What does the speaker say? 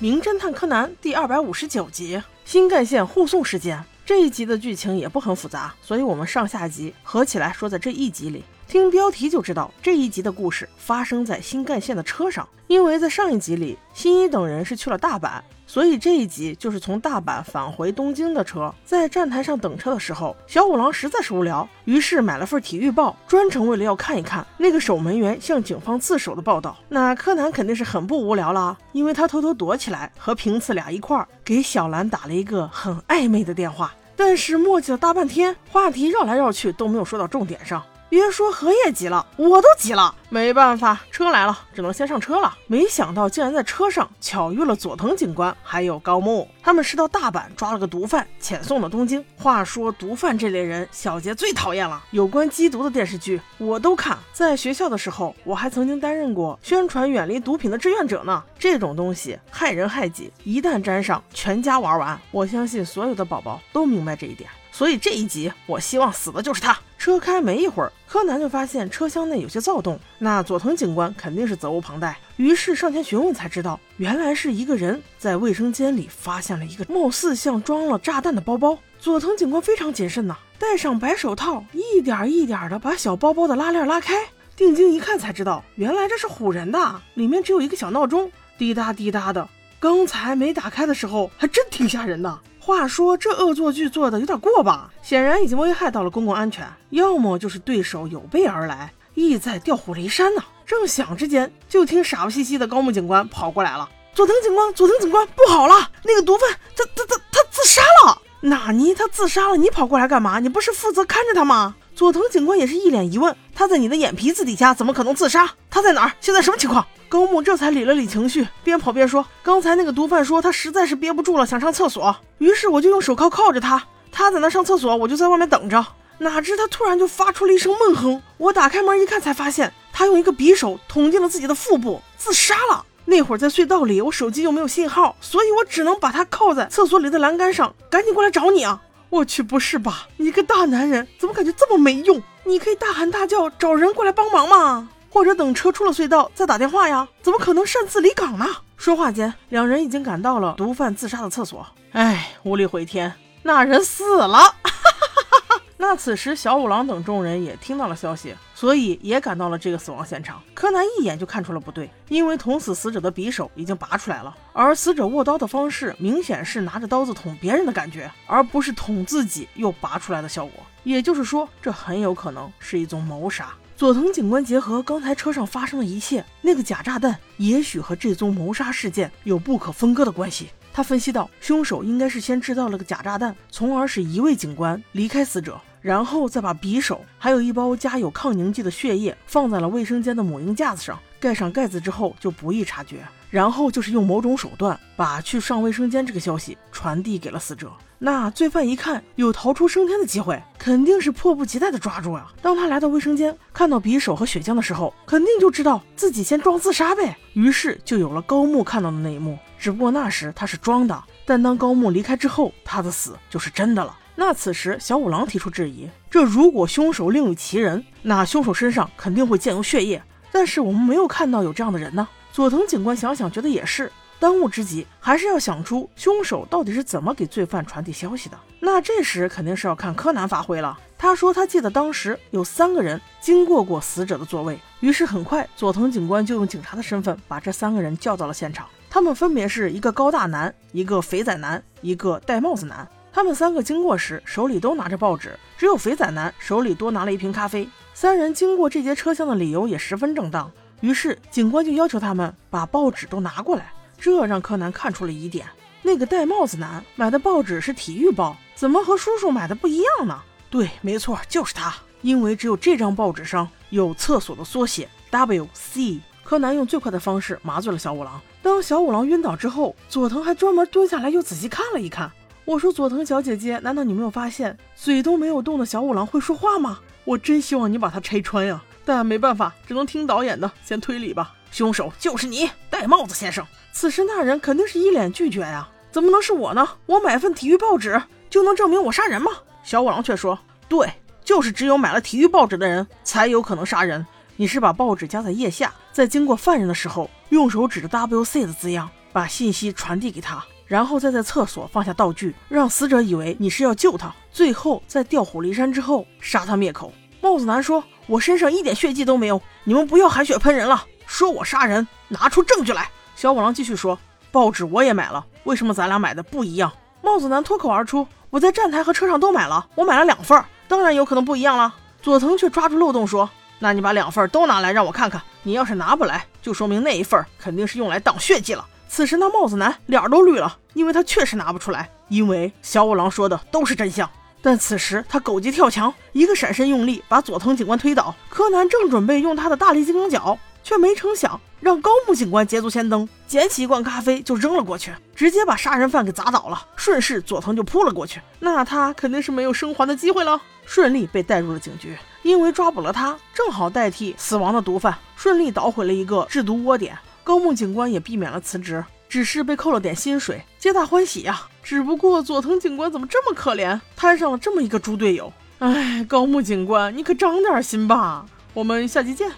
名侦探柯南》第二百五十九集新干线护送事件。这一集的剧情也不很复杂，所以我们上下集合起来说在这一集里。听标题就知道这一集的故事发生在新干线的车上，因为在上一集里新一等人是去了大阪。所以这一集就是从大阪返回东京的车，在站台上等车的时候，小五郎实在是无聊，于是买了份体育报，专程为了要看一看那个守门员向警方自首的报道。那柯南肯定是很不无聊了，因为他偷偷躲起来，和平次俩一块儿给小兰打了一个很暧昧的电话，但是磨叽了大半天，话题绕来绕去都没有说到重点上。别说荷叶急了，我都急了。没办法，车来了，只能先上车了。没想到竟然在车上巧遇了佐藤警官，还有高木。他们是到大阪抓了个毒贩，遣送到东京。话说毒贩这类人，小杰最讨厌了。有关缉毒的电视剧我都看。在学校的时候，我还曾经担任过宣传远离毒品的志愿者呢。这种东西害人害己，一旦沾上，全家玩完。我相信所有的宝宝都明白这一点。所以这一集，我希望死的就是他。车开没一会儿，柯南就发现车厢内有些躁动。那佐藤警官肯定是责无旁贷，于是上前询问，才知道原来是一个人在卫生间里发现了一个貌似像装了炸弹的包包。佐藤警官非常谨慎呐，戴上白手套，一点一点的把小包包的拉链拉开，定睛一看才知道，原来这是唬人的，里面只有一个小闹钟，滴答滴答的。刚才没打开的时候，还真挺吓人的。话说这恶作剧做的有点过吧？显然已经危害到了公共安全，要么就是对手有备而来，意在调虎离山呢。正想之间，就听傻不兮兮的高木警官跑过来了。佐藤警官，佐藤警官，不好了！那个毒贩他他他他自杀了！纳尼？他自杀了？你跑过来干嘛？你不是负责看着他吗？佐藤警官也是一脸疑问。他在你的眼皮子底下，怎么可能自杀？他在哪儿？现在什么情况？高木这才理了理情绪，边跑边说：“刚才那个毒贩说他实在是憋不住了，想上厕所，于是我就用手铐铐着他。他在那上厕所，我就在外面等着。哪知他突然就发出了一声闷哼，我打开门一看，才发现他用一个匕首捅进了自己的腹部，自杀了。那会儿在隧道里，我手机又没有信号，所以我只能把他铐在厕所里的栏杆上，赶紧过来找你啊！我去，不是吧？你个大男人怎么感觉这么没用？你可以大喊大叫找人过来帮忙吗？”或者等车出了隧道再打电话呀？怎么可能擅自离岗呢？说话间，两人已经赶到了毒贩自杀的厕所。哎，无力回天，那人死了。那此时，小五郎等众人也听到了消息，所以也赶到了这个死亡现场。柯南一眼就看出了不对，因为捅死死者的匕首已经拔出来了，而死者握刀的方式明显是拿着刀子捅别人的感觉，而不是捅自己又拔出来的效果。也就是说，这很有可能是一宗谋杀。佐藤警官结合刚才车上发生的一切，那个假炸弹也许和这宗谋杀事件有不可分割的关系。他分析到，凶手应该是先制造了个假炸弹，从而使一位警官离开死者，然后再把匕首还有一包加有抗凝剂的血液放在了卫生间的母婴架子上，盖上盖子之后就不易察觉，然后就是用某种手段把去上卫生间这个消息传递给了死者。那罪犯一看有逃出升天的机会，肯定是迫不及待的抓住啊！当他来到卫生间，看到匕首和血浆的时候，肯定就知道自己先装自杀呗。于是就有了高木看到的那一幕。只不过那时他是装的，但当高木离开之后，他的死就是真的了。那此时小五郎提出质疑：这如果凶手另有其人，那凶手身上肯定会溅有血液。但是我们没有看到有这样的人呢。佐藤警官想想，觉得也是。当务之急还是要想出凶手到底是怎么给罪犯传递消息的。那这时肯定是要看柯南发挥了。他说他记得当时有三个人经过过死者的座位。于是很快，佐藤警官就用警察的身份把这三个人叫到了现场。他们分别是一个高大男、一个肥仔男、一个戴帽子男。他们三个经过时手里都拿着报纸，只有肥仔男手里多拿了一瓶咖啡。三人经过这节车厢的理由也十分正当。于是警官就要求他们把报纸都拿过来。这让柯南看出了疑点。那个戴帽子男买的报纸是体育报，怎么和叔叔买的不一样呢？对，没错，就是他。因为只有这张报纸上有厕所的缩写 W C。柯南用最快的方式麻醉了小五郎。当小五郎晕倒之后，佐藤还专门蹲下来又仔细看了一看。我说：“佐藤小姐姐，难道你没有发现嘴都没有动的小五郎会说话吗？我真希望你把它拆穿呀！但没办法，只能听导演的，先推理吧。凶手就是你，戴帽子先生。”此时那人肯定是一脸拒绝呀，怎么能是我呢？我买份体育报纸就能证明我杀人吗？小五郎却说：“对，就是只有买了体育报纸的人才有可能杀人。你是把报纸夹在腋下，在经过犯人的时候，用手指着 W C 的字样，把把信息传递给他，然后再在厕所放下道具，让死者以为你是要救他，最后在调虎离山之后杀他灭口。帽子男说：“我身上一点血迹都没有，你们不要含血喷人了，说我杀人，拿出证据来。”小五郎继续说：“报纸我也买了，为什么咱俩买的不一样？”帽子男脱口而出：“我在站台和车上都买了，我买了两份，当然有可能不一样了。”佐藤却抓住漏洞说：“那你把两份都拿来让我看看，你要是拿不来，就说明那一份肯定是用来挡血迹了。”此时那帽子男脸都绿了，因为他确实拿不出来，因为小五郎说的都是真相。但此时他狗急跳墙，一个闪身用力把佐藤警官推倒。柯南正准备用他的大力金刚脚，却没成想让高木警官捷足先登，捡起一罐咖啡就扔了过去，直接把杀人犯给砸倒了。顺势佐藤就扑了过去，那他肯定是没有生还的机会了。顺利被带入了警局，因为抓捕了他，正好代替死亡的毒贩，顺利捣毁了一个制毒窝点。高木警官也避免了辞职。只是被扣了点薪水，皆大欢喜呀。只不过佐藤警官怎么这么可怜，摊上了这么一个猪队友？哎，高木警官，你可长点心吧。我们下期见。